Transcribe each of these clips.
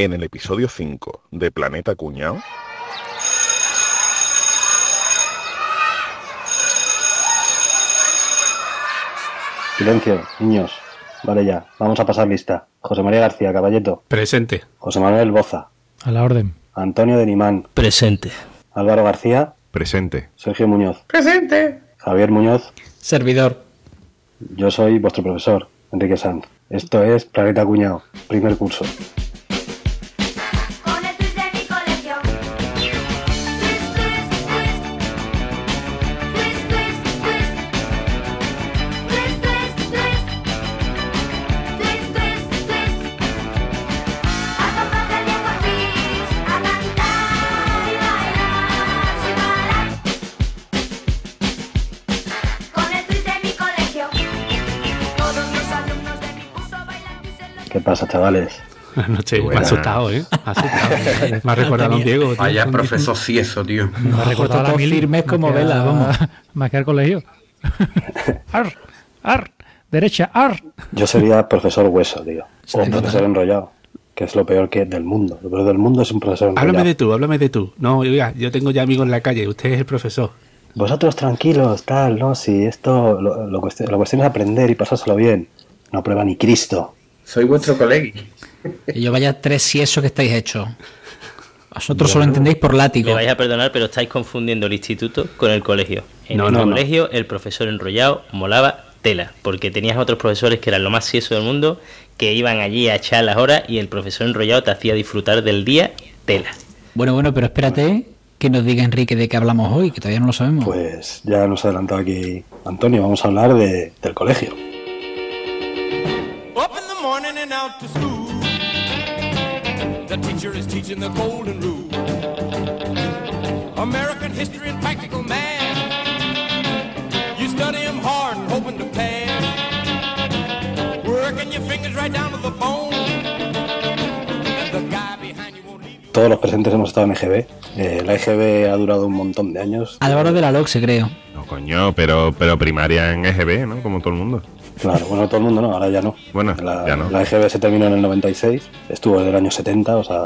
En el episodio 5 de Planeta Cuñao. Silencio, niños. Vale ya, vamos a pasar lista. José María García, Caballeto. Presente. José Manuel Boza. A la orden. Antonio de Nimán. Presente. Álvaro García. Presente. Sergio Muñoz. Presente. Javier Muñoz. Servidor. Yo soy vuestro profesor, Enrique Sanz. Esto es Planeta Cuñado, primer curso. Chavales? Buenas noches. Me ha asustado, ¿eh? Me ha asustado. Me ha recordado a Diego. tío. Vaya profesor cieso, tío. Me ha recordado todos mili, firmes me como vela, vamos. Me el colegio. ar, ar, derecha, ar. Yo sería profesor hueso, tío. O profesor enrollado, que es lo peor que del mundo. Lo peor del mundo es un profesor enrollado. Háblame de tú, háblame de tú. No, oiga, yo tengo ya amigos en la calle. Usted es el profesor. Vosotros tranquilos, tal, no, si esto, lo, lo cuestión, la cuestión es aprender y pasárselo bien. No prueba ni Cristo. Soy vuestro colega. Y yo vaya tres si eso que estáis hechos. Vosotros solo entendéis por látigo. Me vais a perdonar, pero estáis confundiendo el instituto con el colegio. En No, el no, no. colegio, el profesor enrollado molaba tela, porque tenías otros profesores que eran lo más cieso del mundo, que iban allí a echar las horas y el profesor enrollado te hacía disfrutar del día tela. Bueno, bueno, pero espérate que nos diga Enrique de qué hablamos hoy, que todavía no lo sabemos. Pues ya nos ha adelantado aquí Antonio, vamos a hablar de, del colegio. The morning and out to school. The teacher is teaching the golden rule. American history and practical math. You study 'em hard and hoping to pass. Working your fingers right down to the bone. Todos los presentes hemos estado en EGB. Eh, la EGB ha durado un montón de años. Álvaro de la Loxe, creo. No, coño, pero, pero primaria en EGB, ¿no? Como todo el mundo. Claro, bueno, todo el mundo no, ahora ya no. Bueno, la, ya no. La EGB se terminó en el 96, estuvo desde el año 70, o sea,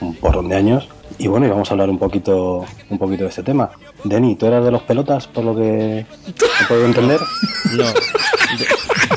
un porrón de años. Y bueno, y vamos a hablar un poquito, un poquito de este tema. Deni, ¿tú eras de los pelotas, por lo que he podido entender? No,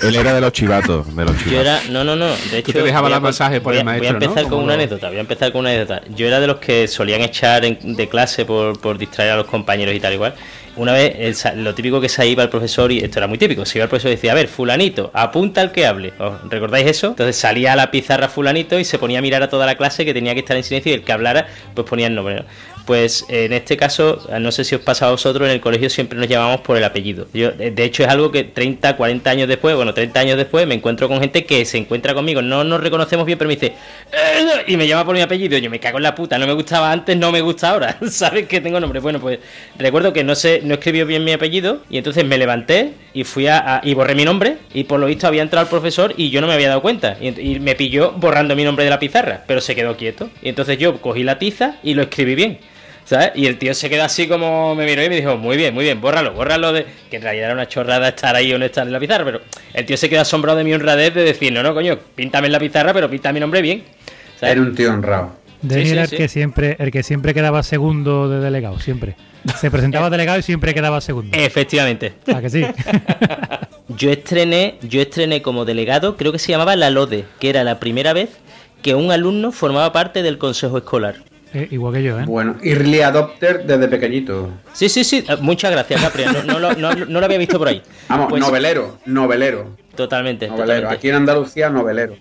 Él era de los chivatos, de los yo chivatos. era, no, no, no. De hecho, te dejabas voy a dar masaje por voy el a- Voy maestro, a empezar ¿no? con una lo- anécdota. Voy a empezar con una anécdota. Yo era de los que solían echar en- de clase por, por distraer a los compañeros y tal igual. Una vez, el lo típico que se iba el profesor, y esto era muy típico, se iba el profesor y decía, a ver, fulanito, apunta al que hable. ¿Os recordáis eso? Entonces salía a la pizarra fulanito y se ponía a mirar a toda la clase que tenía que estar en silencio y el que hablara, pues ponía el nombre. Pues en este caso, no sé si os pasa a vosotros, en el colegio siempre nos llamamos por el apellido. Yo, de hecho, es algo que 30, 40 años después, bueno, 30 años después, me encuentro con gente que se encuentra conmigo, no nos reconocemos bien, pero me dice, "Eh", y me llama por mi apellido. Yo me cago en la puta, no me gustaba antes, no me gusta ahora. ¿Sabes que tengo nombre? Bueno, pues recuerdo que no sé, no escribió bien mi apellido, y entonces me levanté y fui a, y borré mi nombre, y por lo visto había entrado el profesor y yo no me había dado cuenta. Y, y me pilló borrando mi nombre de la pizarra, pero se quedó quieto. Y entonces yo cogí la tiza y lo escribí bien. ¿Sabes? Y el tío se quedó así como me miró y me dijo, muy bien, muy bien, bórralo, bórralo de... Que en realidad era una chorrada estar ahí o no estar en la pizarra, pero el tío se quedó asombrado de mi honradez de decir, no, no, coño, píntame en la pizarra, pero pinta mi nombre bien. ¿Sabes? Era un tío honrado. Deni Sí, sí, era sí. el que siempre, el que siempre quedaba segundo de delegado, siempre. Se presentaba delegado y siempre quedaba segundo. Efectivamente. ¿A que sí? Yo estrené, yo estrené como delegado, creo que se llamaba la LODE, que era la primera vez que un alumno formaba parte del consejo escolar. Eh, igual que yo, ¿eh? Bueno, early adopter desde pequeñito. Sí, sí, sí, eh, muchas gracias, Capri, no, no lo- no- no lo había visto por ahí. Vamos, Pues, novelero, novelero. Totalmente, Novelero. totalmente. Aquí en Andalucía, novelero.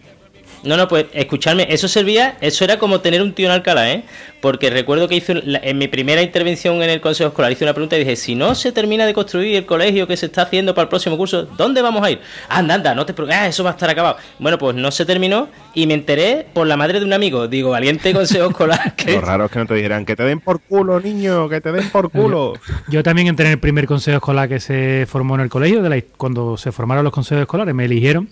No, no, pues escuchadme, eso servía, eso era como tener un tío en Alcalá, ¿eh? Porque recuerdo que la- en mi primera intervención en el Consejo Escolar, hice una pregunta y dije, si no se termina de construir el colegio que se está haciendo para el próximo curso, ¿dónde vamos a ir? Anda, anda, no te preocupes, ah, eso va a estar acabado. Bueno, pues no se terminó y me enteré por la madre de un amigo, digo, valiente Consejo Escolar, que Lo raro es que no te dijeran que te den por culo, niño, que te den por culo. Yo también entré en el primer consejo escolar que se formó en el colegio, de la- cuando se formaron los consejos escolares, me eligieron.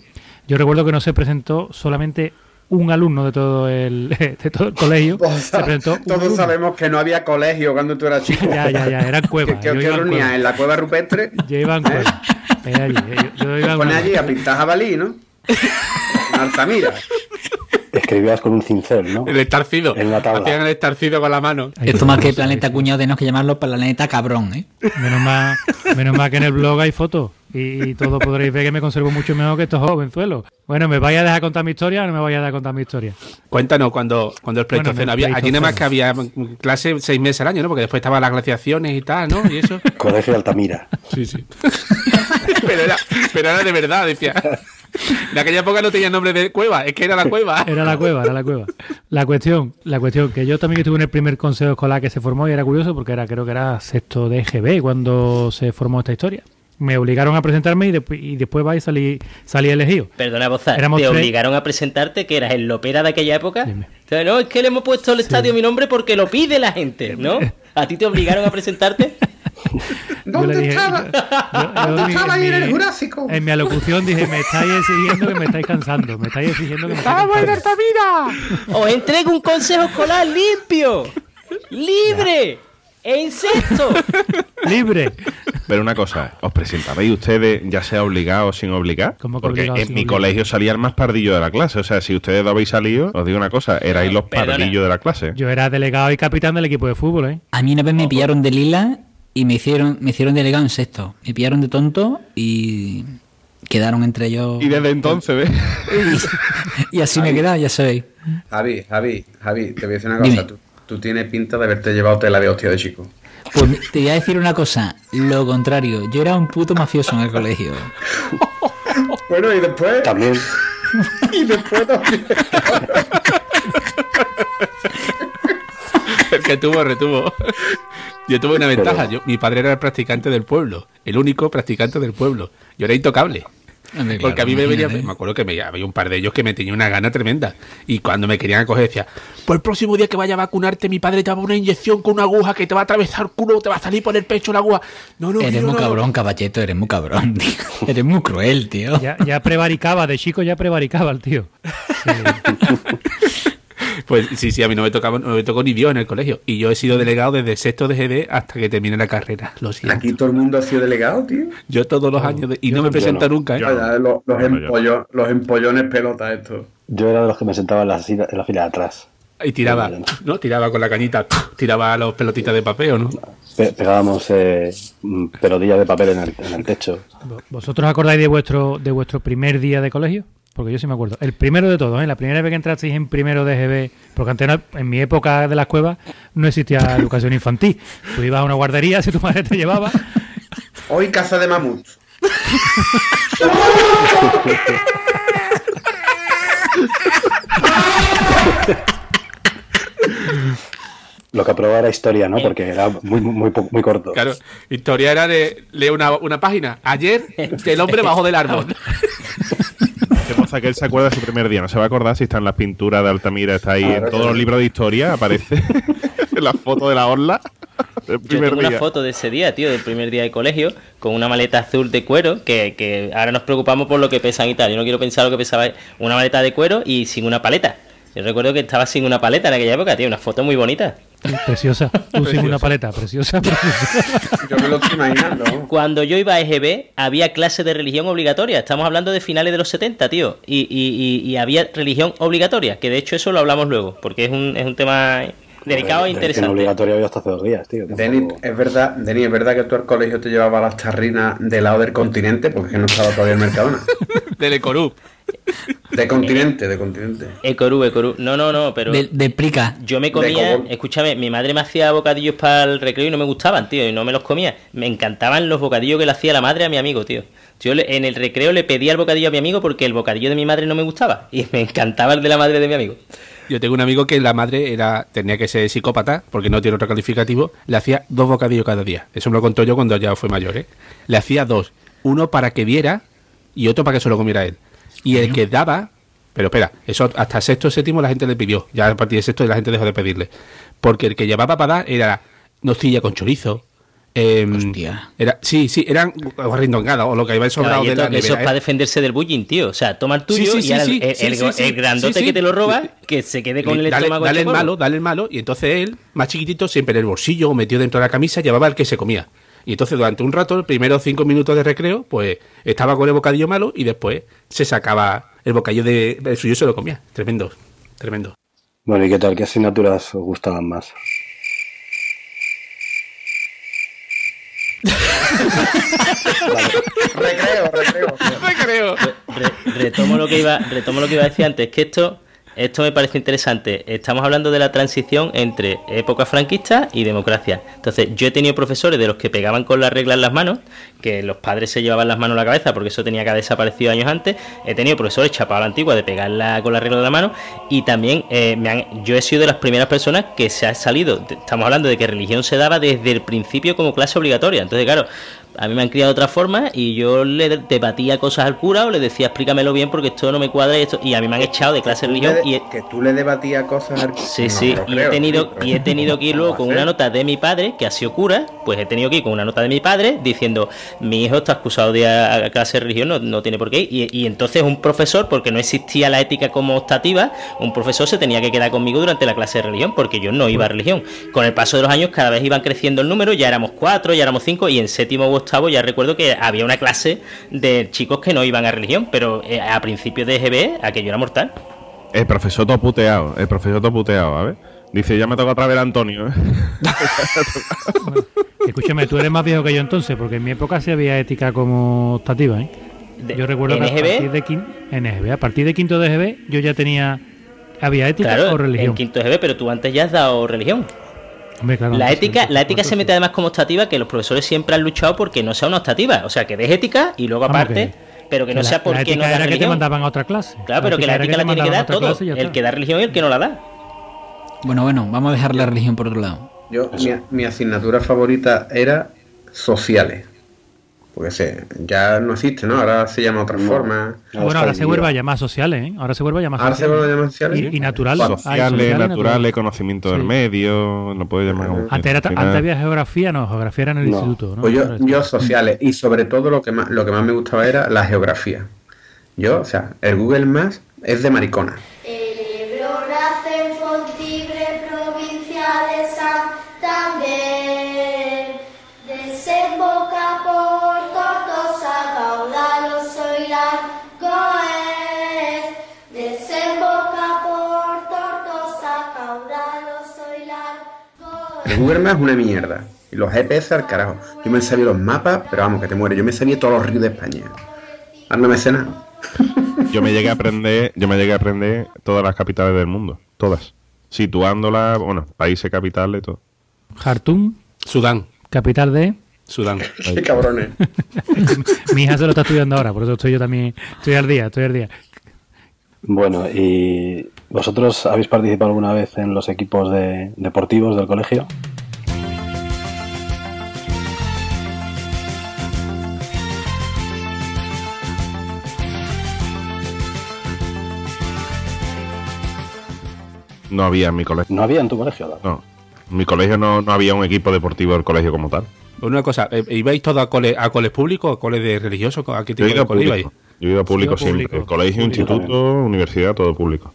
Yo recuerdo que no se presentó solamente un alumno de todo el, de todo el colegio. Se presentó un Todos sabemos que no había colegio cuando tú eras chico. Ya, ya, ya, eran cuevas. ¿Qué, qué iba en la cueva rupestre? Yo iba en cuevas. Era allí, yo, yo iba en Pone allí a pintar jabalí, ¿no? En Altamira. Escribías con un cincel, ¿no? El estarcido. En la tabla. Hacían el estarcido con la mano. Esto más que planeta cuñado tenemos que llamarlo planeta cabrón, ¿eh? Menos mal, menos mal que en el blog hay fotos. Y, y todo podréis ver que me conservo mucho mejor que estos jovenzuelos. Bueno, ¿me vais a dejar contar mi historia o no me vais a dejar contar mi historia? Cuéntanos cuando, cuando el Bueno, Pleistoceno en el había. Allí nada más que había clase seis meses al año, ¿no? Porque después estaban las glaciaciones y tal, ¿no? Y eso. Colegio de Altamira. Sí, sí. pero, era, pero era de verdad, decía. En aquella época no tenía nombre de cueva, es que era la cueva. Era la cueva, era la cueva. La cuestión, la cuestión, que yo también estuve en el primer consejo escolar que se formó y era curioso porque era, creo que era sexto de EGB cuando se formó esta historia. Me obligaron a presentarme y, después y después va y salí, salí elegido. Perdona, Boza, Éramos te tres. obligaron a presentarte que eras el lopera de aquella época. Dime. O sea, no, es que le hemos puesto al estadio mi nombre porque lo pide la gente, ¿no? ¿A ti te obligaron a presentarte? Yo le ¿Dónde dije- estaba? yo- yo- ¿Dónde en mi- estaba en ahí en el Jurásico? En mi alocución dije, me estáis exigiendo que me estáis cansando. Me estáis exigiendo que me estáis cansando. Os entrego un consejo escolar limpio, libre, en sexto. ¡Libre! Pero una cosa, ¿os presentabais ustedes ya sea obligado o sin obligar? ¿Cómo que Porque obligado en mi colegio salía el más pardillo de la clase. O sea, si ustedes no habéis salido, os digo una cosa, erais los Perdona. pardillos de la clase. Yo era delegado y capitán del equipo de fútbol, ¿eh? A mí una vez me pillaron de lila y me hicieron, me hicieron delegado en sexto. Me pillaron de tonto y quedaron entre ellos. Y desde entonces, ¿ves? Y así me he quedado, ya sabéis. Javi, Javi, Javi, te voy a decir una cosa. Tú, tú tienes pinta de haberte llevado tela de hostia de chico. Pues te voy a decir una cosa, lo contrario, yo era un puto mafioso en el colegio. Bueno, y después. También, Y después también. Que tuvo, retuvo. Yo tuve una ventaja. Yo, mi padre era el practicante del pueblo. El único practicante del pueblo. Yo era intocable. Porque claro, a mí me venía, me acuerdo que me, había un par de ellos que me tenía una gana tremenda. Y cuando me querían acoger decía, pues el próximo día que vaya a vacunarte, mi padre te va a dar una inyección con una aguja que te va a atravesar el culo, te va a salir por el pecho la aguja. No, no, Eres muy no, no". cabrón, caballeto, eres muy cabrón, tío. Eres muy cruel, tío. Ya, ya prevaricaba, de chico ya prevaricaba el tío. Pues sí, sí, a mí no me tocaba, no me tocó ni Dios en el colegio. Y yo he sido delegado desde sexto de GD hasta que terminé la carrera. Lo siento. Aquí todo el mundo ha sido delegado, tío. Yo todos los años de- y no me presento no. nunca, ¿eh? Yo- los, los, Bueno, yo- empollo- los empollones pelotas estos. yo era de los que me sentaba en la, sila- en la fila de atrás. Y tiraba, ¿no? Tiraba con la cañita, tiraba los pelotitas de papel, ¿o no? Pe- pegábamos eh, mm, pelotillas de papel en el, en el techo. ¿Vo- ¿Vosotros acordáis de vuestro, de vuestro primer día de colegio? Porque yo sí me acuerdo. El primero de todos, ¿eh? La primera vez que entrasteis en primero de GB, porque antes no- en mi época de las cuevas no existía educación infantil. Tú ibas a una guardería, si tu madre te llevaba, Hoy caza de mamuts. Lo que aprobaba era historia, ¿no? Porque era muy, muy, muy corto. Claro, historia era de leer una, una página. Ayer el hombre bajó del árbol. ¿Qué pasa? Que él se acuerda de su primer día. No se va a acordar si está en las pinturas de Altamira, está ahí Claro, en todos los libros de historia, aparece en la foto de la orla Yo tengo una foto de ese día, tío, del primer día de colegio, con una maleta azul de cuero, que, que ahora nos preocupamos por lo que pesan y tal. Yo no quiero pensar lo que pesaba una maleta de cuero y sin una paleta. Yo recuerdo que estaba sin una paleta en aquella época, tío, una foto muy bonita. Preciosa. Tú sin una paleta, preciosa, preciosa. Yo me lo estoy imaginando. Cuando yo iba a EGB, había clase de religión obligatoria. Estamos hablando de finales de los 70, tío. Y, y- y- y había religión obligatoria, que de hecho eso lo hablamos luego, porque es un, es un tema delicado e En interesante. obligatorio había hasta hace dos días, tío. Denis, Tampoco- es verdad, Denis, es verdad que tú al colegio te llevabas las tarrinas del lado del continente, porque es que no estaba todavía el Mercadona. Del Ecorup. De continente, de continente. Ecoru, Ecoru. No, no, no, pero... De, de prica. Yo me comía, escúchame, mi madre me hacía bocadillos para el recreo y no me gustaban, tío, y no me los comía. Me encantaban los bocadillos que le hacía la madre a mi amigo, tío. Yo le- en el recreo le pedía el bocadillo a mi amigo porque el bocadillo de mi madre no me gustaba y me encantaba el de la madre de mi amigo. Yo tengo un amigo que la madre era tenía que ser psicópata, porque no tiene otro calificativo. Le hacía dos bocadillos cada día. Eso me lo contó yo cuando ya fue mayor, ¿eh? Le hacía dos. Uno para que viera y otro para que se lo comiera él. Y el que daba... Pero espera, eso hasta sexto séptimo la gente le pidió. Ya a partir de sexto la gente dejó de pedirle. Porque el que llevaba para dar era nocilla con chorizo. Em, Hostia. Era, sí, sí, eran guarrindongadas o lo que iba sobrado de la que eso nevera, es para ¿eh? defenderse del bullying, tío. O sea, toma el tuyo Sí, sí, y sí, ahora sí, el, sí, el- sí, sí, el grandote sí, sí. que te lo roba, que se quede con el dale, estómago dale el polvo. malo, dale el malo, y entonces él, más chiquitito, siempre en el bolsillo o metido dentro de la camisa, llevaba el que se comía. Y entonces durante un rato, los primeros cinco minutos de recreo, pues estaba con el bocadillo malo y después se sacaba el bocadillo de el suyo y se lo comía. Tremendo. Tremendo. Bueno, ¿y qué tal? ¿Qué asignaturas os gustaban más? Recreo, recreo. Re- retomo lo que iba retomo lo que iba a decir antes que esto esto me parece interesante. Estamos hablando de la transición entre época franquista y democracia. Entonces yo he tenido profesores de los que pegaban con la regla en las manos que los padres se llevaban las manos a la cabeza porque eso tenía que haber desaparecido años antes. He tenido profesores chapados a la antigua de pegarla con la regla en la mano. Y también eh, me han- yo he sido de las primeras personas que se ha salido estamos hablando de que religión se daba desde el principio como clase obligatoria. Entonces claro a mí me han criado de otra forma y yo le debatía cosas al cura o le decía explícamelo bien porque esto no me cuadra y esto y a mí me han echado de clase de religión y Que tú le debatías cosas al sí No, sí no y he tenido sí, y he tenido que ir luego ¿cómo con una nota de mi padre que ha sido cura pues he tenido que ir con una nota de mi padre diciendo mi hijo está acusado de ir a clase de religión no, no tiene por qué ir y, y entonces un profesor porque no existía la ética como optativa un profesor se tenía que quedar conmigo durante la clase de religión porque yo no iba a religión. Con el paso de los años cada vez iban creciendo el número ya éramos cuatro ya éramos cinco y en séptimo u octavo ya recuerdo que había una clase de chicos que no iban a religión pero eh, a principios de GB aquello era mortal El profesor todo puteado, el profesor todo puteado, a ver. Dice, ya me toca otra vez Antonio, ¿eh? Escúchame, tú eres más viejo que yo entonces, porque en mi época sí había ética como optativa, ¿eh? De- Yo recuerdo que a NGB, partir de quin- NGB, a partir de quinto de GB yo ya tenía había ética claro o religión. en quinto GB pero tú antes ya has dado religión Hombre, claro, La ética, la ética se mete además como optativa que los profesores siempre han luchado porque no sea una optativa. O sea, que des ética y luego aparte, pero que no la- sea porque la ética no da era que te religión. mandaban a otra clase. Claro, pero que la ética la tiene que dar todo. El que da religión y el que no la da. Bueno, bueno, vamos a dejar la religión por otro lado. Yo, mi, mi asignatura favorita era sociales. Porque se, ya no existe, ¿no? Ahora se llama otra No. forma. Ah, bueno, ahora se vuelve a llamar sociales, ¿eh? Ahora se vuelve a llamar Ahora se sociales. vuelve a llamar sociales. Y, y Sociales, sociales naturales, conocimiento del medio, no puede llamar como Antes, era, antes había geografía, no, geografía era en el No. instituto. ¿no? Pues yo, yo sociales y sobre todo lo que más lo que más me gustaba era la geografía. Yo, o sea, el Google Maps es de maricona. El Ebro nace en Fontibre, provincia de Santander. Google Maps es una mierda. Y los GPS al carajo. Yo me sabía los mapas, pero vamos, que te mueres. Yo me sabía todos los ríos de España. Ahora no nada. Yo me llegué a aprender, yo me llegué a aprender todas las capitales del mundo, todas. Situándolas, bueno, países capitales, todo. Jartum, Sudán. capital de. Sudán. Qué cabrones. Mi hija se lo está estudiando ahora, por eso estoy yo también. Estoy al día, estoy al día. Bueno, ¿y vosotros habéis participado alguna vez en los equipos de, deportivos del colegio? No había en mi colegio. ¿No había en tu colegio? No. En mi colegio no, no había un equipo deportivo del colegio como tal. Una cosa, eh, ¿ibais todos a cole, a coles públicos, a coles de religiosos? ¿A qué Yo tipo de a cole ibais? público. Yo he ido a público Yo siempre. público. Colegio, Público instituto, universidad, todo público.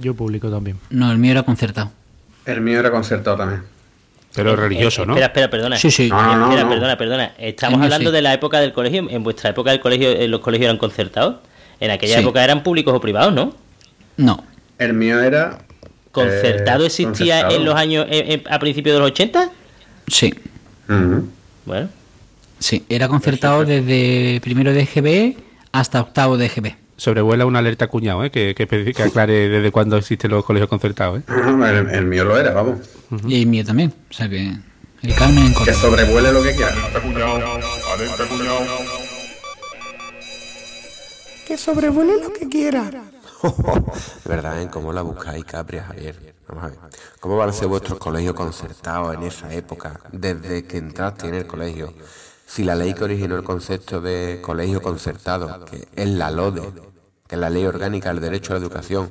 Yo publico también. No, el mío era concertado. El mío era concertado también. Pero religioso, Eh, ¿no? Espera, espera, perdona. Sí, sí. No, no, no, espera, no. perdona, perdona. Estamos hablando sí. de la época del colegio. En vuestra época del colegio, eh, los colegios eran concertados. En aquella Sí. época eran públicos o privados, ¿no? No. El mío era. ¿Concertado eh, existía concertado. en los años eh, eh, a principios de los 80? Sí. Ujú. Bueno, Sí. Era concertado desde primero de GB hasta octavo de GB. Sobrevuela una alerta cuñado, ¿eh? Que, que, que aclare desde cuándo existen los colegios concertados, ¿eh? El, el mío lo era, vamos. Y el mío también. O sea que. El Carmen en Que sobrevuele lo que quiera. Que sobrevuele lo que quiera. Verdad, ¿eh? ¿Cómo la buscáis, Capri, Javier? Vamos a ver. ¿Cómo van a ser vuestros colegios concertados en esa época, desde que entraste en el colegio? Si la ley que originó el concepto de colegio concertado, que es la LODE, que es la Ley Orgánica del Derecho a la Educación,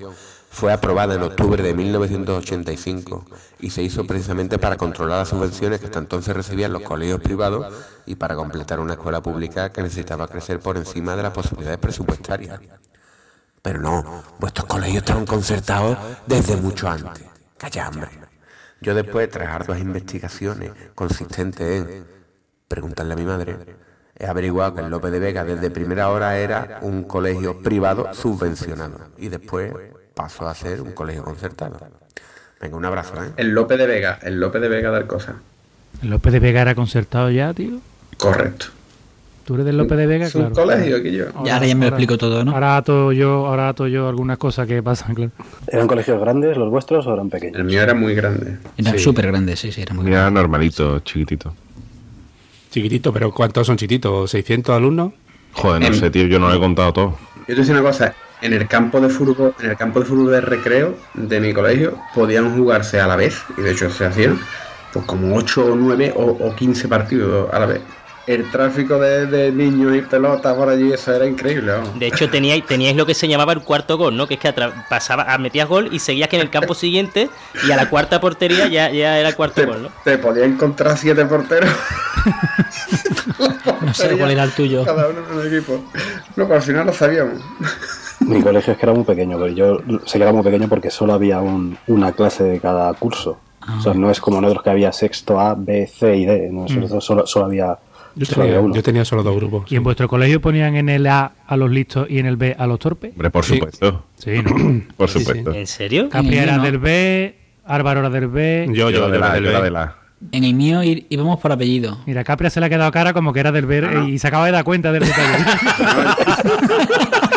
fue aprobada en octubre de 1985 y se hizo precisamente para controlar las subvenciones que hasta entonces recibían los colegios privados y para completar una escuela pública que necesitaba crecer por encima de las posibilidades presupuestarias. Pero no, vuestros colegios estaban concertados desde mucho antes. Calla, hombre. Yo después, tras arduas investigaciones consistentes en preguntarle a mi madre, he averiguado que el López de Vega desde primera hora era un colegio privado subvencionado. Y después pasó a ser un colegio concertado. Venga, un abrazo, ¿eh? El Lope de Vega, el Lope de Vega del Cosa. ¿El López de Vega era concertado ya, tío? Correcto. ¿Tú eres del López de Vega? Es un claro. colegio aquí yo. Ya, ahora ya me lo explico todo, ¿no? Ahora ato yo, ahora ato yo algunas cosas que pasan, claro. ¿Eran colegios grandes los vuestros o eran pequeños? El mío era muy grande. Era Sí. súper grande, sí, sí, era muy grande. Ya normalito, chiquitito. Chiquitito, pero ¿cuántos son chiquititos? ¿600 alumnos? Joder, no sé, tío, yo no lo he contado todo. Yo te voy a decir una cosa, en el campo de fútbol, en el campo de fútbol de recreo de mi colegio podían jugarse a la vez, y de hecho se hacían, pues como 8 o 9 o, o 15 partidos a la vez. El tráfico de, de niños y pelotas por allí, eso era increíble. vamos. De hecho, teníais, teníais lo que se llamaba el cuarto gol, ¿no? Que es que pasaba, ah, metías gol y seguías que en el campo siguiente y a la cuarta portería ya, ya era el cuarto Te, gol, ¿no? te podía encontrar siete porteros. No sé cuál era el tuyo. Cada uno en un equipo. No, pero al final lo sabíamos. Mi colegio es que era muy pequeño, pero yo sé que era muy pequeño porque solo había un- una clase de cada curso. O sea, no es como en otros que había sexto A, B, C y D. Nosotros solo, solo había, Yo tenía, uno. yo tenía solo dos grupos. ¿Y en vuestro colegio ponían en el A a los listos y en el B a los torpes? Hombre, por Sí. supuesto. Sí, ¿no? Por Sí, sí. supuesto. ¿En serio? Capri era no. del B, Álvaro era del B. Yo, yo, Yo de era la, del yo era B. de la. En el mío íbamos por apellido. Mira, Capria se le ha quedado cara como que era del B Ah. y se acaba de dar cuenta del detalle.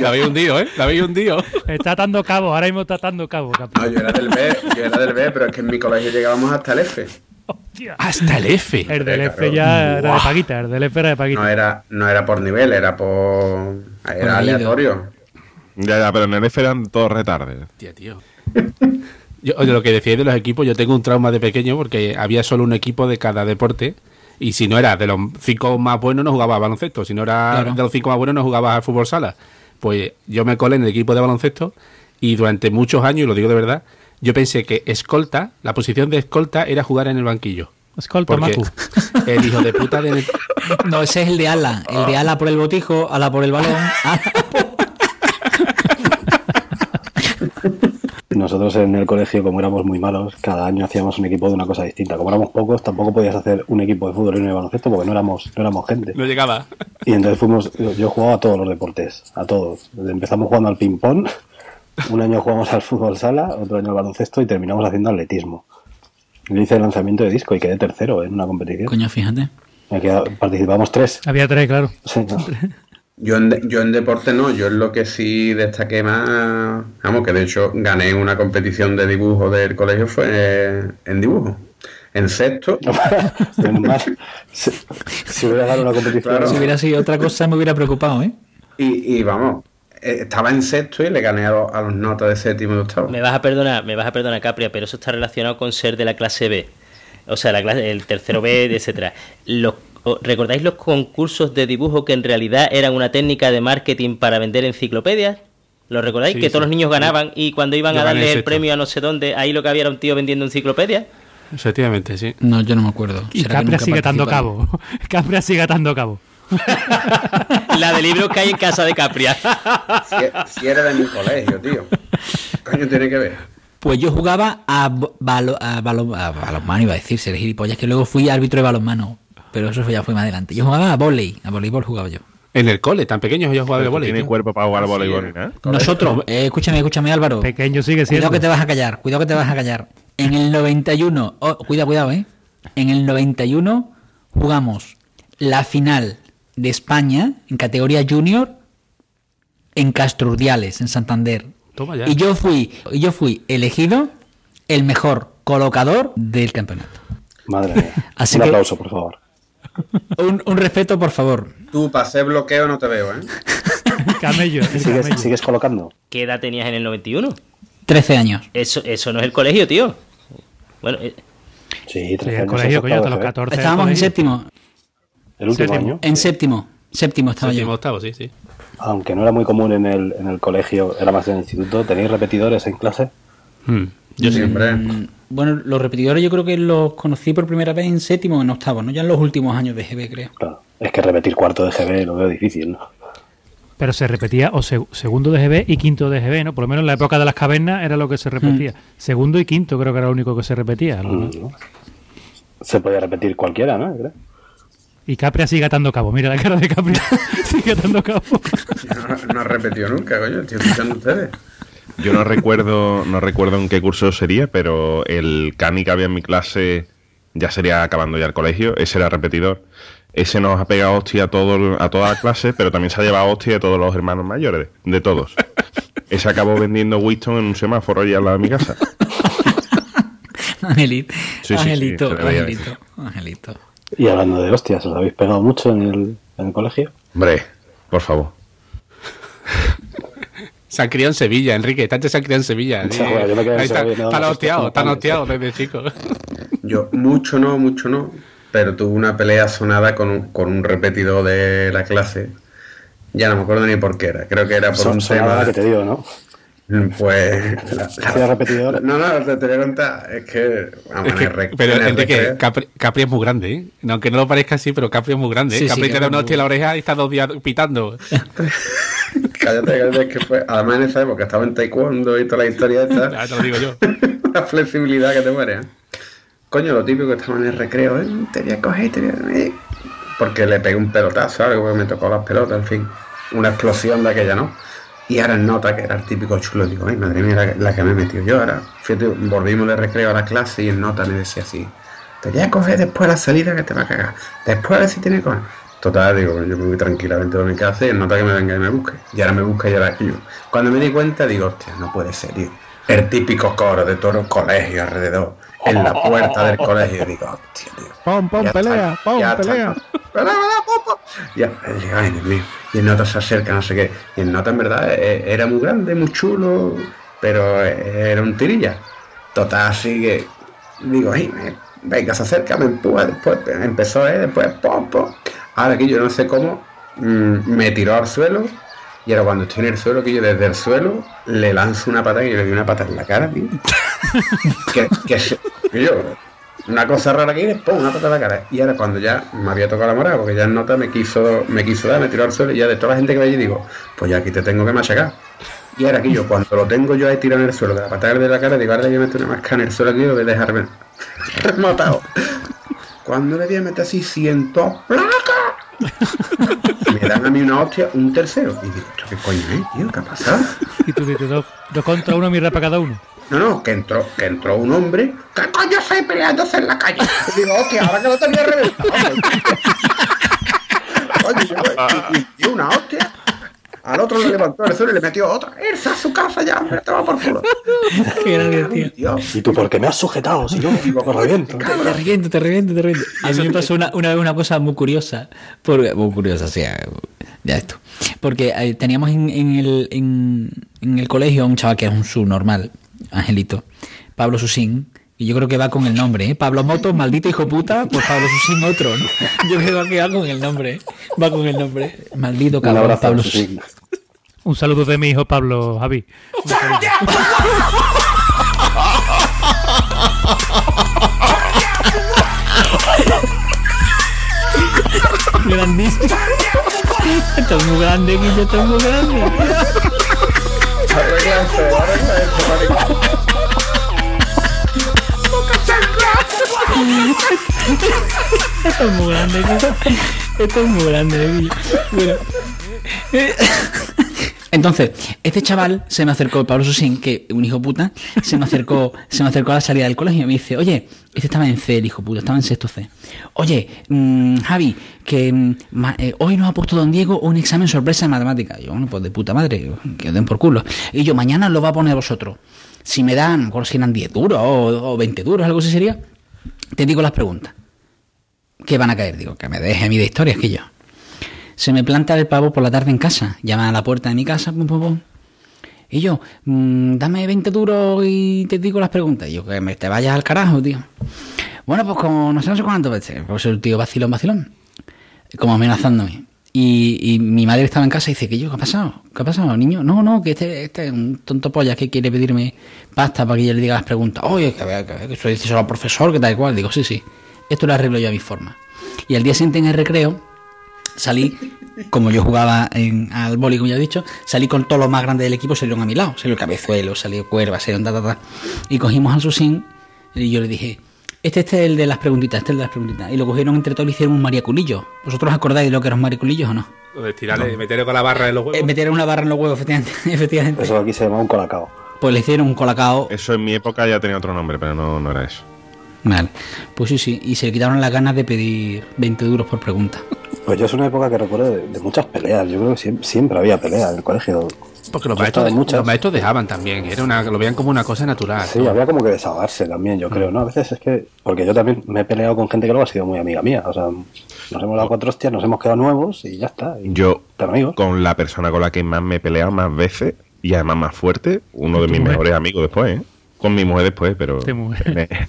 La habéis hundido, ¿eh? La habéis hundido. está atando cabo, ahora mismo está atando cabo, Capria. No, yo era del B, yo era del B, pero es que en mi colegio llegábamos hasta el F. Hostia. Hasta el F. El del Eh, F ya era de Paquita, el del F era de No Paquita. era, no era por nivel, era por. Era aleatorio. Ya, ya, pero en el F eran todos retardes. Hostia, tío. Yo, oye, lo que decíais de los equipos, yo tengo un trauma de pequeño porque había solo un equipo de cada deporte. Y si no era de los cinco más buenos, no jugaba a baloncesto. Si no era Claro. de los cinco más buenos, no jugaba al fútbol sala. Pues yo me colé en el equipo de baloncesto y durante muchos años, y lo digo de verdad, yo pensé que escolta, la posición de escolta era jugar en el banquillo. Escolta, Porque Macu. el hijo de puta de... No, ese es el de ala. El de ala por el botijo, ala por el balón. Nosotros en el colegio, como éramos muy malos, cada año hacíamos un equipo de una cosa distinta. Como éramos pocos, tampoco podías hacer un equipo de fútbol y uno de baloncesto porque no éramos, no éramos gente. No llegaba. Y entonces fuimos, yo- yo jugaba a todos los deportes, a todos. Empezamos jugando al ping-pong, un año jugamos al fútbol sala, otro año al baloncesto y terminamos haciendo atletismo. Yo hice el lanzamiento de disco y quedé tercero en una competición. Coño, fíjate. Me participamos tres. Había tres, claro. Sí, no. Yo en, de- yo en deporte no, yo en lo que sí destaqué más, vamos, que de hecho gané en una competición de dibujo del colegio fue eh, en dibujo. En sexto. Si, si hubiera dado una competición. Claro. Si hubiera sido otra cosa me hubiera preocupado, ¿eh? y, y vamos, estaba en sexto y le gané a, los- a los notas de séptimo y octavo. Me vas a perdonar, me vas a perdonar, Capria, pero eso está relacionado con ser de la clase B. O sea, la clase, el tercero B, etcétera. Los, ¿Recordáis los concursos de dibujo que en realidad eran una técnica de marketing para vender enciclopedias? ¿Lo recordáis? Sí, que todos los niños ganaban y cuando iban Yo a darle el sexto. premio a no sé dónde, ahí lo que había era un tío vendiendo enciclopedias. Efectivamente, sí. No, yo no me acuerdo. Y ¿Será que Capria nunca sigue atando cabo. Capria sigue atando cabo. La de libros que hay en casa de Capria. Si, si era de mi colegio, tío. ¿Qué coño tiene que ver? Pues yo jugaba a, balo- a, balo- a balonmano, iba a decir, ser gilipollas, que luego fui árbitro de balonmano. Pero eso ya fue más adelante. Yo jugaba a volei, a voleibol jugaba yo. En el cole, tan pequeños yo jugaba de Pero tú volei. tienes tío. cuerpo para jugar al voleibol. Nosotros, eh, escúchame, escúchame Álvaro. Pequeño sigue siendo. Cuidado que te vas a callar, cuidado que te vas a callar. En el 91, oh, cuidado, cuidado, eh. En el 91 jugamos la final de España en categoría junior en Castro Urdiales, en Santander. Toma ya. Y yo fui, y yo fui elegido el mejor colocador del campeonato. Madre mía. Así un que- aplauso, por favor. Un, un respeto, por favor. Tú, para hacer bloqueo no te veo, ¿eh? Camello, el ¿Sigues, camello. sigues colocando? ¿Qué edad tenías en el 91? 13 años. Eso, eso no es el colegio, tío. Bueno, eh, Sí, Sí, tres el años, colegio, coño, hasta los. 14. Estábamos en séptimo. El último Séptimo. año. En séptimo. Séptimo estaba Séptimo, yo. octavo, sí, sí. Aunque no era muy común en el, en el colegio, era más en el instituto. ¿Tenéis repetidores en clase? Hmm. Yo. Siempre. Mm, Bueno, los repetidores yo creo que los conocí por primera vez en séptimo o en octavo, ¿no? Ya en los últimos años de GB, creo. Claro. Es que repetir cuarto de GB lo veo difícil, ¿no? Pero se repetía o seg- segundo de GB y quinto de GB, ¿no? Por lo menos en la época de las cavernas era lo que se repetía. Mm. Segundo y quinto creo que era lo único que se repetía. ¿no? Mm, ¿no? Se podía repetir cualquiera, ¿no? Creo. Y Capria sigue atando cabo. Mira la cara de Capria. sigue atando cabo. No, no has repetido nunca, coño. Estoy escuchando a ustedes. Yo no recuerdo, no recuerdo en qué curso sería, pero el cani que había en mi clase ya sería acabando ya el colegio, ese era repetidor. Ese nos ha pegado hostia a, todo, a toda la clase, pero también se ha llevado hostia de todos los hermanos mayores, de, todos. Ese acabó vendiendo Winston en un semáforo allá al lado de mi casa. Angelito, Sí, sí, sí, Angelito, Angelito, Angelito. Y hablando de hostias, ¿os habéis pegado mucho en el, en el colegio? Hombre, por favor. Se han criado en Sevilla, Enrique. Tanto se han criado en Sevilla. Sí, bueno, yo me quedé en Ahí está, desde chico. Yo, mucho no, mucho no. Pero tuve una pelea sonada con un, con un repetidor de la clase. Ya no me acuerdo ni por qué era. Creo que era por Son, un tema. que te digo, ¿no? Pues. la- la- Sí, repetidor. No, no, te, te voy a contar. Es que. vamos, Es que- en pero en Enrique, Capri, Capri es muy grande, ¿eh? No, Aunque no lo parezca así, pero Capri es muy grande. ¿eh? Sí, sí, Capri te da Capri una hostia en la oreja y está dos días pitando. Cállate, cállate, que fue. Además, en esa época estaba en taekwondo y toda la historia esta. Ya te lo digo yo. la flexibilidad que te muere. ¿eh? Coño, lo típico que estaba en el recreo, ¿eh? Te voy a coger, te voy a... Porque le pegué un pelotazo, algo que me tocó las pelotas, en fin. Una explosión de aquella, ¿no? Y ahora nota, que era el típico chulo, digo, ay, madre mía, la, la que me he metido yo ahora. Fíjate, volvimos de recreo a la clase y en nota me decía así, te voy a coger después la salida que te va a cagar. Después a ver si tiene con... Total, digo, yo me voy tranquilamente a mi casa y en nota que me venga y me busque. Y ahora me busca y ahora yo. Cuando me di cuenta, digo, hostia, no puede ser, tío. El típico coro de todo el colegio alrededor, en la puerta del colegio. Digo, hostia, tío. Pon, Ya pelea, está. pelea. Pelea. Ya, y ay, Dios mío. Y el nota se acerca, no sé qué. Y el nota, en verdad, eh, era muy grande, muy chulo, pero era un tirilla. Total, así que digo, ay, me- venga, se acerca, me empuja, después empezó, eh, después, pum. Ahora que yo no sé cómo, mm, me tiró al suelo. Y ahora cuando estoy en el suelo, que yo desde el suelo le lanzo una pata y yo le doy una pata en la cara, tío. que, que que yo, una cosa rara que hice, ¡pum! una pata en la cara. Y ahora cuando ya me había tocado la morada, porque ya en nota me quiso, me quiso dar, me tiró al suelo y ya de toda la gente que ve allí digo, pues ya aquí te tengo que machacar. Y ahora aquí yo, cuando lo tengo yo ahí tirado en el suelo, de la patada de la cara, digo, ahora a meter una masca en el suelo aquí y lo voy a dejar ver- rematado. Cuando le voy a meter así, siento ¡placa! Me dan a mí una hostia, un tercero. Y digo, ¿esto qué coño es, tío? ¿Qué ha pasado? Y tú dices, dos, dos contra uno, mira para cada uno. No, no, que entró, que entró un hombre. ¿Qué coño estoy peleándose en la calle? Y digo, hostia, ahora que lo tenía reventado. Coño, y, y- y una hostia. Al otro lo levantó del suelo y le metió otra. Irse a su casa ya, me toma por culo. Qué grande, tío. Dios. ¿Y tú por qué me has sujetado? Si no, me reviento. Te reviento, te reviento, te reviento. A mí me pasó una, una vez una cosa muy curiosa. Porque, muy curiosa, sí, ya esto. Porque eh, teníamos en, en el, en, en el colegio a un chaval que es un subnormal, Angelito, Pablo Susín. Y yo creo que va con el nombre, ¿eh? Pablo Motos, maldito hijo puta, pues Pablo Susín otro, ¿no? Yo creo que va con el nombre, ¿eh? Va con el nombre. Maldito cabrón, abrazo, Pablo. Susín. Un saludo de mi hijo Pablo, Javi. Grandísimo. Esto es muy grande, Guillo, esto es muy grande. Arregla esto, arregla esto, Esto es muy grande. Esto es muy grande. Bueno. Entonces, este chaval se me acercó, Pablo Susín, que un hijo puta, se me acercó, se me acercó a la salida del colegio y me dice, oye, este estaba en C, el hijo puta, estaba en sexto C. Oye, mm, Javi, que mm, eh, hoy nos ha puesto don Diego un examen sorpresa de matemáticas. Y yo, bueno, pues de puta madre, que os den por culo. Y yo, mañana lo va a poner vosotros. Si me dan, no si eran 10 duros o, o 20 duros, algo así sería, te digo las preguntas. ¿Qué van a caer? Digo, que me deje a mí de historias que yo. Se me planta el pavo por la tarde en casa. Llama a la puerta de mi casa. pum, pum, pum. Y yo, mm, dame 20 duros y te digo las preguntas. Y yo, que me te vayas al carajo, tío. Bueno, pues como no sé, no sé cuánto, pues, pues el tío vacilón, vacilón. Como amenazándome. Y madre estaba en casa y dice, que yo, ¿qué ha pasado? ¿Qué ha pasado, niño? No, no, que este, este es un tonto polla que quiere pedirme pasta para que yo le diga las preguntas. Oye, que vea, que, profesor, que tal cual. Digo, sí, sí. Esto lo arreglo yo a mi forma. Y al día siguiente en el recreo, salí, como yo jugaba en, al boli, como ya he dicho, salí con todos los más grandes del equipo, salieron a mi lado. Salió el cabezuelo, salió cuerva, salió ta, ta, ta. Y cogimos al Susín y yo le dije, Este, este es el de las preguntitas, este es el de las preguntitas. Y lo cogieron entre todos y le hicieron un mariaculillo. ¿Vosotros os acordáis de lo que eran mariculillos o no? Lo de tirarle, meterle con la barra en los huevos. Eh, meter una barra en los huevos, efectivamente. efectivamente. Eso aquí se llama un colacao. Pues le hicieron un colacao. Eso en mi época ya tenía otro nombre, pero no, no era eso. Vale. Pues sí, sí. Y se le quitaron las ganas de pedir 20 duros por pregunta. Pues yo es una época que recuerdo de, de muchas peleas. Yo creo que siempre, siempre había peleas en el colegio. Porque los maestros, muchas. los maestros dejaban también. Era una, lo veían como una cosa natural. Sí, ¿no? había como que desahogarse también, yo creo, ¿no? A veces es que. Porque yo también me he peleado con gente que luego ha sido muy amiga mía. O sea, nos hemos dado cuatro hostias, nos hemos quedado nuevos y ya está. Y Yo, amigos. con la persona con la que más me he peleado más veces y además más fuerte, uno de mis mujer. mejores amigos después, ¿eh? Con mi mujer después, pero. Mujer.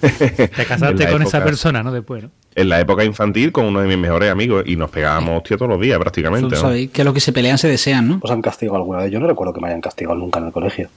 Te casaste con esa persona, ¿no? Después, ¿no? En la época infantil, con uno de mis mejores amigos y nos pegábamos hostia todos los días prácticamente. ¿no? sabéis que lo que se pelean se desean, ¿no? ¿Os han castigado alguna vez? Yo no recuerdo que me hayan castigado nunca en el colegio.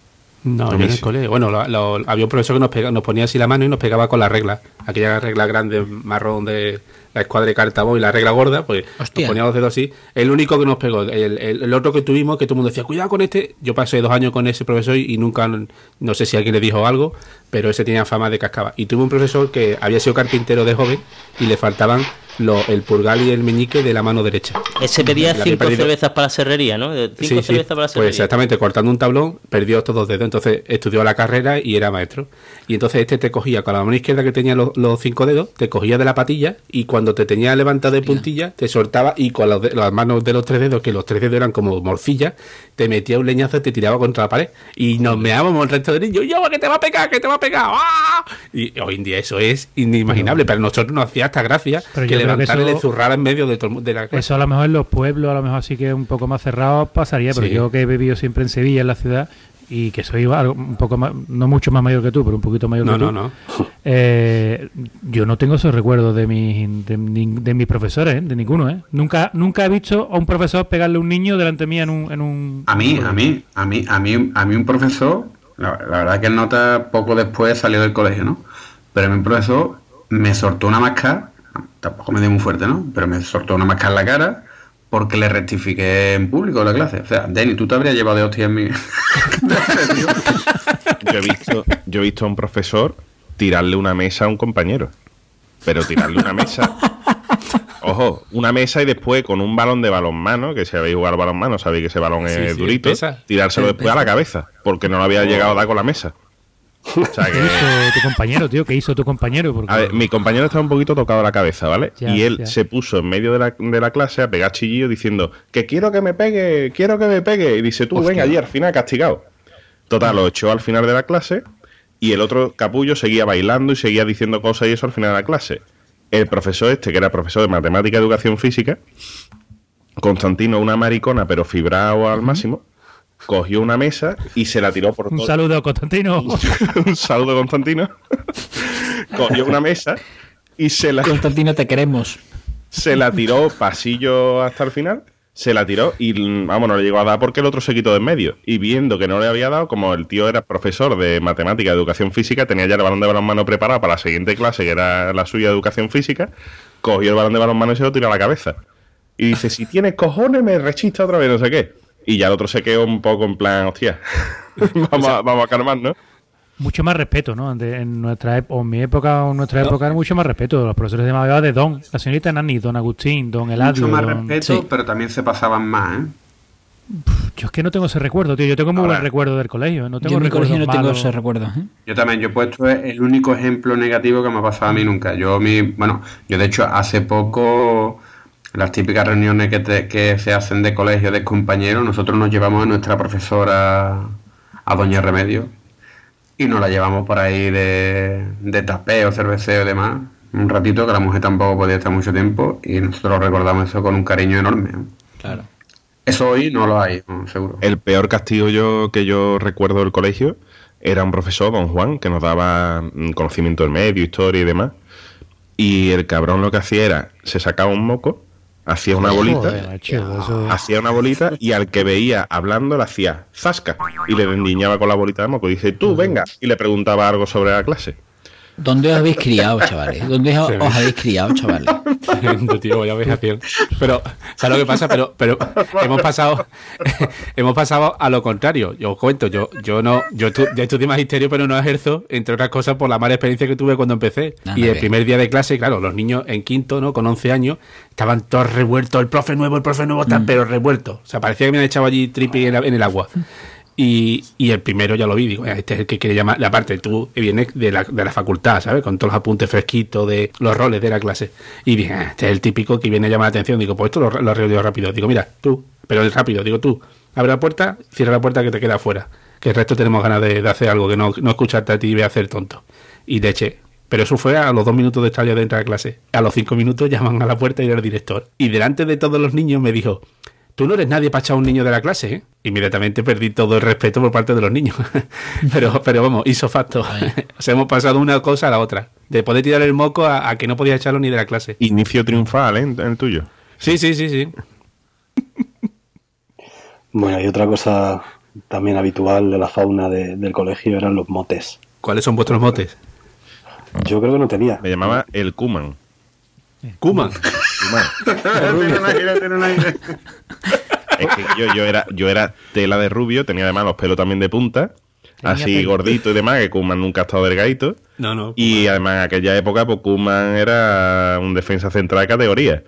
No, en el colegio. Bueno, lo- lo- había un profesor que nos, pega- nos ponía así la mano y nos pegaba con la regla. Aquella regla grande marrón de la escuadra de Cartabó y la regla gorda, pues Hostia. nos ponía los dedos así. El único que nos pegó, el, el- el otro que tuvimos, que todo el mundo decía, cuidado con este. Yo pasé dos años con ese profesor y nunca, no sé si alguien le dijo algo, pero ese tenía fama de cascaba. Y tuve un profesor que había sido carpintero de joven y le faltaban lo- el purgal y el meñique de la mano derecha. Ese pedía La cinco perdido- cervezas para la serrería, ¿no? Cinco Sí, sí. cervezas para la Pues serrería. exactamente, cortando un tablón, perdió estos dos dedos. Entonces estudió la carrera y era maestro. Y entonces este te cogía con la mano izquierda que tenía los, los cinco dedos, te cogía de la patilla y cuando te tenía levantado de puntilla, te soltaba y con los de- las manos de los tres dedos, que los tres dedos eran como morcillas, te metía un leñazo y te tiraba contra la pared. Y nos meábamos el resto de niños. ¡Yo, que te va a pegar, que te va a pegar! ¡Ah! Y hoy en día eso es inimaginable, pero nosotros nos hacía hasta gracia que yo creo que eso- le zurrara en medio de, todo de la clase. Eso a lo mejor en los pueblos, a lo mejor sí que es un poco más cerrado pasaría, pero Sí. yo que he vivido siempre en Sevilla, en la ciudad, y que soy un poco más, no mucho más mayor que tú, pero un poquito mayor No, que tú. no, no. eh, yo no tengo esos recuerdos de mis, de, mis profesores, ¿eh? de ninguno. ¿eh? Nunca, nunca he visto a un profesor pegarle a un niño delante mía en un... En un A mí, a mí, a mí, a mí, a mí un profesor, la, la verdad que el nota poco después salió del colegio, ¿no? Pero a mí un profesor me soltó una máscara, tampoco me dio muy fuerte, ¿no? Pero me soltó una máscara en la cara porque le rectifiqué en público la clase. O sea, Denny, tú te habrías llevado de hostia en mi... Yo he visto, yo he visto a un profesor tirarle una mesa a un compañero. Pero tirarle una mesa. Ojo, una mesa y después con un balón de balonmano, que si habéis jugado al balonmano, sabéis que ese balón Sí, es sí, durito, pesa. tirárselo después a la cabeza, porque no lo había llegado a dar con la mesa. O sea ¿Qué hizo tu compañero, tío? ¿Qué hizo tu compañero? Porque A ver, mi compañero estaba un poquito tocado la cabeza, ¿vale? Ya, y él ya. se puso en medio de la, de la clase a pegar chillillos diciendo que quiero que me pegue, quiero que me pegue. Y dice, tú, Hostia. venga allí, al final castigado. Total, lo echó al final de la clase y el otro capullo seguía bailando y seguía diciendo cosas y eso al final de la clase. El profesor este, que era profesor de matemática y educación física, Constantino, una maricona pero fibrado al máximo, cogió una mesa y se la tiró por un todo. saludo, Constantino. un saludo, Constantino. cogió una mesa y se la Constantino, te queremos. se la tiró pasillo hasta el final, se la tiró y vamos, no le llegó a dar porque el otro se quitó de en medio. Y viendo que no le había dado, como el tío era profesor de matemática, de educación física, tenía ya el balón de balonmano preparado para la siguiente clase, que era la suya de educación física, cogió el balón de balonmano y se lo tiró a la cabeza. Y dice, si tienes cojones, me rechista otra vez, no sé qué. Y ya el otro se quedó un poco en plan, hostia, vamos, a, vamos a calmar, ¿no? mucho más respeto, ¿no? De- en nuestra o en mi época o en nuestra época era mucho más respeto. Los profesores se llamaban de Don, la señorita Nani, Don Agustín, Don Eladio. Mucho más don- respeto, sí. pero también se pasaban más, ¿eh? Yo es que no tengo ese recuerdo, tío. Yo tengo muy Ahora, buen recuerdo del colegio. ¿eh? No tengo Yo en mi recuerdos colegio no tengo malos. ese recuerdo. ¿eh? Yo también, yo he puesto el único ejemplo negativo que me ha pasado a mí nunca. Yo, mi, bueno, yo de hecho hace poco, las típicas reuniones que, te- que se hacen de colegio de compañeros, nosotros nos llevamos a nuestra profesora, a Doña Remedio, y nos la llevamos por ahí de, de tapeo, cerveceo y demás. Un ratito que la mujer tampoco podía estar mucho tiempo y nosotros recordamos eso con un cariño enorme. Claro. Eso hoy no lo hay, seguro. El peor castigo yo que yo recuerdo del colegio era un profesor, don Juan, que nos daba mm, conocimiento del medio, historia y demás. Y el cabrón lo que hacía era, se sacaba un moco, hacía una bolita, hacía una bolita y al que veía hablando le hacía zasca. Y le endiñaba con la bolita de moco. Y dice, tú, venga, y le preguntaba algo sobre la clase. ¿Dónde os habéis criado, chavales? ¿Dónde os, habéis criado, chavales? Tremendo, tío, ya ves. Pero, ¿sabes lo que pasa? Pero, pero hemos pasado, hemos pasado a lo contrario. Yo os cuento, yo, yo no, yo, estu- yo estudié magisterio, pero no ejerzo, entre otras cosas, por la mala experiencia que tuve cuando empecé. Y el primer día de clase, claro, los niños en quinto, ¿no? Con 11 años, estaban todos revueltos, el profe nuevo, el profe nuevo, tal, pero revueltos. O sea, parecía que me habían echado allí tripi en el agua. Y, y el primero ya lo vi, digo, este es el que quiere llamar. Aparte, tú vienes de la, de la facultad, ¿sabes? Con todos los apuntes fresquitos de los roles de la clase. Y dije, "Ah, este es el típico que viene a llamar la atención. Digo, pues esto lo, lo arreglo rápido. Digo, mira, tú, pero es rápido. Digo, tú, abre la puerta, cierra la puerta que te queda afuera. Que el resto tenemos ganas de, de hacer algo, que no, no escucharte a ti y ve a hacer tonto. Y le eché. Pero eso fue a los dos minutos de estar ya dentro de la clase. A los cinco minutos llaman a la puerta y era el director. Y delante de todos los niños me dijo, tú no eres nadie para echar a un niño de la clase, ¿eh? Inmediatamente perdí todo el respeto por parte de los niños. pero, pero vamos, hizo facto. o sea, hemos pasado de una cosa a la otra. De poder tirar el moco a, a que no podía echarlo ni de la clase. Inicio triunfal, ¿eh? En el tuyo. Sí, sí, sí, sí. Bueno, y otra cosa también habitual de la fauna de- del colegio eran los motes. ¿Cuáles son vuestros motes? Yo creo que no tenía. Me llamaba el Kuman. Kuman. Es que yo, yo era, yo era tela de rubio, tenía además los pelos también de punta, Tenía así pelo. gordito y demás, que Kuman nunca ha estado delgadito. No, no. Y además en aquella época, pues Kuman era un defensa central de categoría.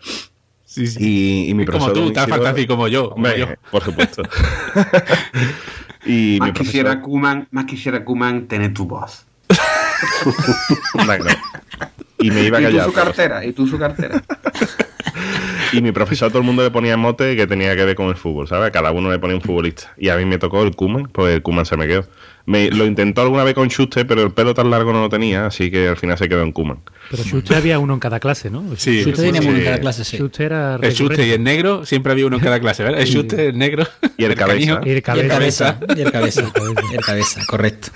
Sí, sí. Y, y mi Como tú, tan fantástico como yo, como Hombre, yo. por supuesto. y más mi quisiera. Kuman, más quisiera Kuman tener tu voz. Que no. Y me iba y tú su cartera, y tú su cartera. Y mi profesor a todo el mundo le ponía mote que tenía que ver con el fútbol, ¿sabes? A cada uno le ponía un futbolista. Y a mí me tocó el Kuman, pues el Kuman se me quedó. Me, lo intentó alguna vez con Schuster, pero el pelo tan largo no lo tenía, así que al final se quedó en Kuman. Pero Schuster había uno en cada clase, ¿no? Sí, Schuster tenía uno en cada clase, sí. Schuster era El Schuster y el negro siempre había uno en cada clase, ¿verdad? El. Schuster, el negro. Y el cabeza. Y el cabeza. Y el cabeza. Y el cabeza, correcto.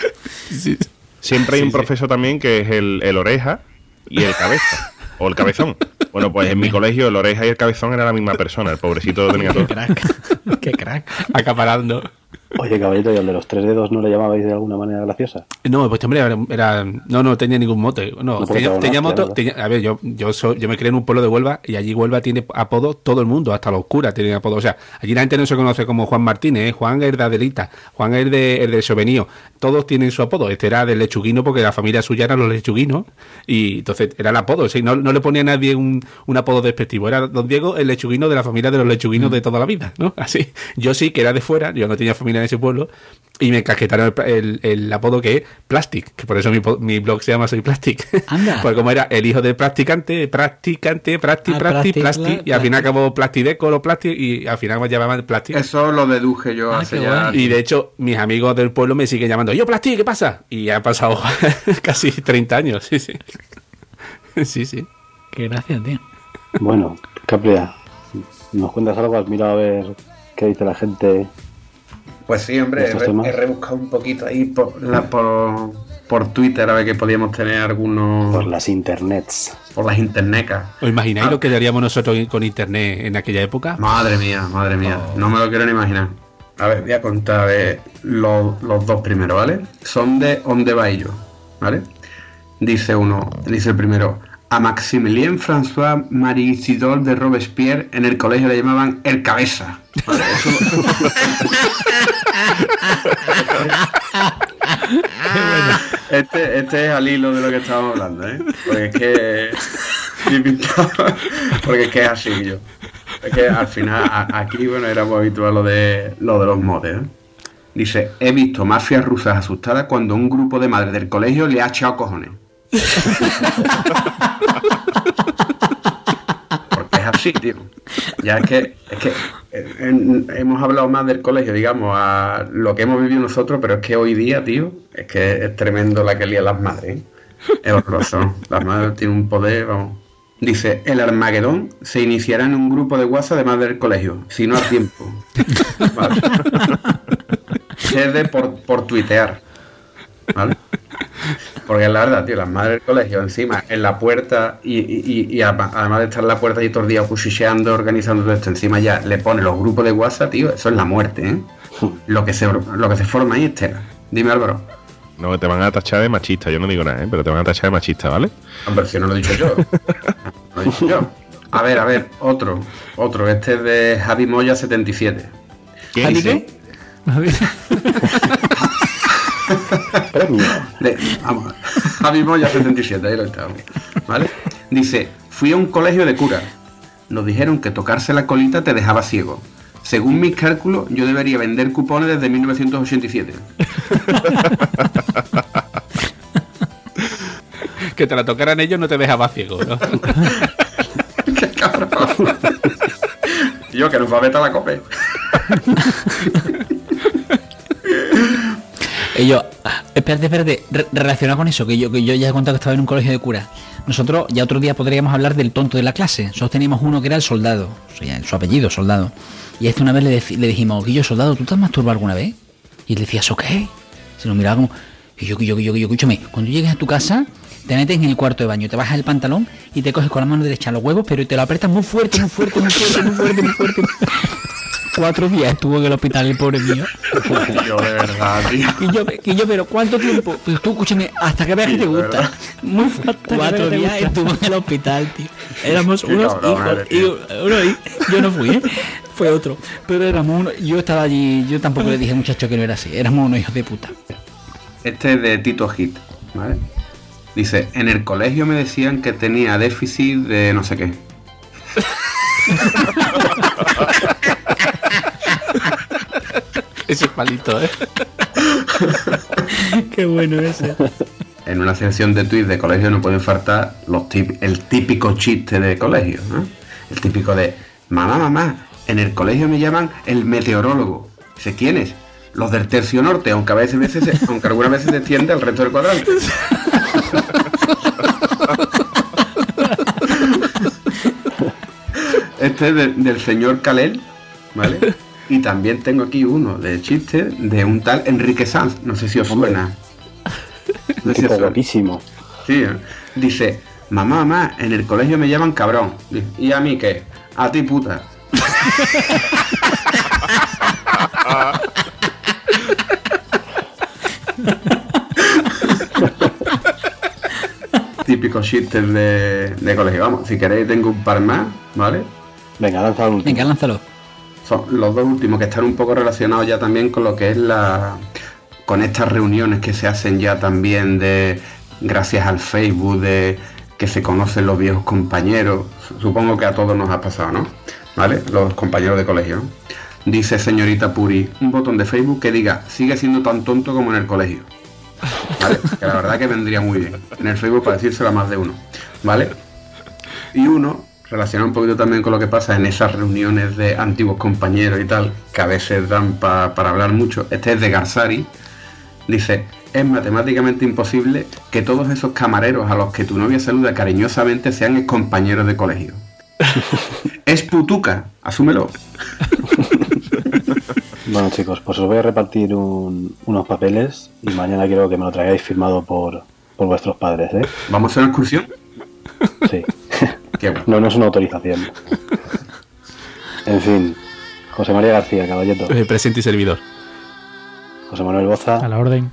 Sí. Siempre hay Sí, un sí. profesor también que es el, el oreja y el cabeza. o el cabezón. Bueno, pues en mi colegio el oreja y el cabezón era la misma persona. El pobrecito lo tenía todo. Qué crack. Qué crack. Acaparando. Oye, caballito, ¿y al de los tres dedos no le llamabais de alguna manera graciosa? No, pues hombre, era, era- no, no tenía ningún mote. No, No tenía, tenía moto. tenía- a ver, yo, yo, soy- yo me crié en un pueblo de Huelva y allí Huelva tiene apodo todo el mundo, hasta los curas tienen apodo. O sea, allí la gente no se conoce como Juan Martínez, ¿eh? Juan es de Adelita, Juan es de, es de Sovenio. Todos tienen su apodo. Este era del lechuguino porque la familia suya eran los lechuguinos y entonces era el apodo. ¿sí? No, no le ponía a nadie un, un apodo despectivo. Era don Diego, el lechuguino de la familia de los lechuguinos de toda la vida, ¿no? Así. Yo sí que era de fuera, yo no tenía familia ese pueblo y me casquetaron el, el- el apodo que es Plastic, que por eso mi, mi blog se llama Soy Plastic. Anda. Porque como era el hijo del practicante, practicante, plastic, Ah, plastic, plastic, plastic, pla- y al final plastic. acabó Plastideco, lo plastic, y al final me llamaban Plastic. Eso lo deduje yo Ah, hace ya. guay. Y de hecho, mis amigos del pueblo me siguen llamando, yo Plastic, ¿qué pasa? Y han pasado casi 30 años, sí, sí. Sí, sí. Qué gracia, tío. Bueno, Capria, ¿nos cuentas algo? ¿Has mirado a ver qué dice la gente? Pues sí, hombre, he, he rebuscado un poquito ahí por, la- por, por Twitter a ver que podíamos tener algunos Por las internets. por las internecas. ¿Os imagináis Ah. lo que daríamos nosotros con internet en aquella época? Madre mía, madre mía, no me lo quiero ni imaginar. A ver, voy a contar a ver, los, los dos primeros, ¿vale? Son de On the Baillo, ¿vale? Dice uno, dice el primero, a Maximilien François Marie Isidore de Robespierre en el colegio le llamaban el cabeza. ¿vale? Eso- Este, este es al hilo de lo que estábamos hablando, ¿eh? Porque es que. Porque es que es así yo. Es que al final, a- aquí, bueno, era muy habitual lo de, lo de los motes, ¿eh? Dice: He visto mafias rusas asustadas cuando un grupo de madres del colegio le ha echado cojones. Porque es así, tío. Ya es que, es que hemos hablado más del colegio, digamos, a lo que hemos vivido nosotros, pero es que hoy día, tío, es que es tremendo la que lían las madres. ¿eh? Es horroroso. Las madres tienen un poder, vamos. Dice, el Armagedón se iniciará en un grupo de WhatsApp de del colegio, si no a tiempo. Vale. Es de por, por tuitear. ¿Vale? Porque es la verdad, tío, las madres del colegio encima en la puerta y, y- y ama- además de estar en la puerta y todo el día cuchicheando, organizando todo esto, encima ya le pone los grupos de WhatsApp, tío, eso es la muerte, ¿eh? Lo que se, lo que se forma ahí es tela. Dime Álvaro. No, que te van a tachar de machista, yo no digo nada, ¿eh? pero te van a tachar de machista, ¿vale? Hombre, si no lo he dicho yo. Lo he dicho yo. A ver, a ver, otro. Otro. Este es de Javi Moya 77. ¿Qué ¿Javi dice? Premio. De- vamos, Javi Moya 77, ahí lo estamos. ¿Vale? Dice, fui a un colegio de curas. Nos dijeron que tocarse la colita te dejaba ciego. Según mis cálculos, yo debería vender cupones desde 1987. Que te la tocaran ellos no te dejaba ciego, ¿no? ¡Qué cabrón! Que nos va a meter la cope. Y yo, ah, espérate, espérate, re- relacionado con eso, que yo, que yo ya he contado que estaba en un colegio de cura. Nosotros ya otro día podríamos hablar del tonto de la clase. Nosotros teníamos uno que era el soldado, o sea, su apellido, soldado. Y a este una vez le, le dijimos, Guillo, soldado, ¿tú te has masturbado alguna vez? Y él decía, ¿eso qué? Se nos miraba como, y yo, yo, yo, yo, escúchame, cuando llegues a tu casa, te metes en el cuarto de baño, te bajas el pantalón y te coges con la mano derecha los huevos, pero te lo aprietas muy fuerte, muy fuerte, muy fuerte, muy fuerte, muy fuerte. Cuatro días estuvo en el hospital el pobre mío. Yo, de verdad, tío. Y yo, y yo, pero ¿cuánto tiempo? Pues tú, escúchame, hasta que veas que te gusta. Muy que Cuatro días gusta. estuvo en el hospital, tío. Éramos Qué unos cabrón hijos. y uno yo no fui, ¿eh? Fue otro. Pero éramos uno. Yo estaba allí, yo tampoco le dije al muchacho que no era así. Éramos unos hijos de puta. Este es de Tito Hit, ¿vale? Dice, en el colegio me decían que tenía déficit de no sé qué. Ese es malito, ¿eh? Qué bueno ese. En una sección de tweets de colegio no pueden faltar los tip- el típico chiste de colegio, ¿no? El típico de, mamá, mamá, en el colegio me llaman el meteorólogo. Dice, ¿quién es? Los del tercio norte, aunque a veces, veces se- aunque algunas veces se extiende al resto del cuadrante. Este es de- del señor Calel, ¿vale? Y también tengo aquí uno de chiste de un tal Enrique Sanz, no sé si os Hombre. suena. No sé si os suena. Sí, ¿eh? dice, mamá, mamá, en el colegio me llaman cabrón. ¿Y a mí qué? A ti puta. Típicos chistes de, de colegio. Vamos, si queréis tengo un par más, ¿vale? Venga, último. Venga, lánzalo. Son los dos últimos que están un poco relacionados ya también con lo que es la. con estas reuniones que se hacen ya también de. gracias al Facebook, de que se conocen los viejos compañeros. Supongo que a todos nos ha pasado, ¿no? ¿Vale? Los compañeros de colegio. Dice señorita Puri, un botón de Facebook que diga, sigue siendo tan tonto como en el colegio. ¿Vale? Que la verdad que vendría muy bien. En el Facebook para decírselo a más de uno. ¿Vale? Y uno, relacionado un poquito también con lo que pasa en esas reuniones de antiguos compañeros y tal, que a veces dan pa- para hablar mucho. Este es de Garzari. Dice, es matemáticamente imposible que todos esos camareros a los que tu novia saluda cariñosamente sean compañeros de colegio. es putuca, asúmelo. Bueno, chicos, pues os voy a repartir un- unos papeles y mañana quiero que me lo traigáis firmado por, por vuestros padres, ¿eh? ¿Vamos a una excursión? Sí. Qué bueno. No, no es una autorización. En fin, José María García, Caballeto, Eh, Presente y servidor. José Manuel Boza, A la orden.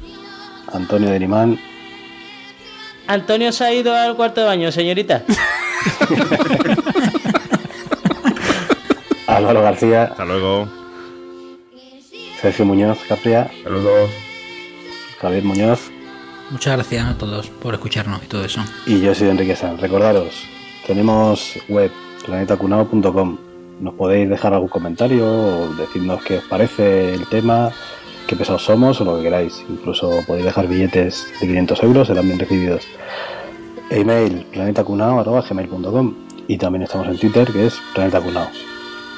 Antonio de Limán, Antonio se ha ido al cuarto de baño, señorita. Álvaro García, Hasta luego. Sergio Muñoz Capria, Saludos. Javier Muñoz Muchas gracias a todos por escucharnos y todo eso. y yo soy Enrique Sanz. Recordaros, tenemos web planetacunao.com. Nos podéis dejar algún comentario o decirnos qué os parece el tema, qué pesados somos o lo que queráis. Incluso podéis dejar billetes de 500 euros, serán bien recibidos. Email planetacunao.gmail.com y también estamos en Twitter que es planetacunao.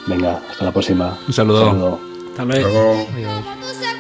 Venga, hasta la próxima. Un saludo. Saludo. Hasta luego. Adiós.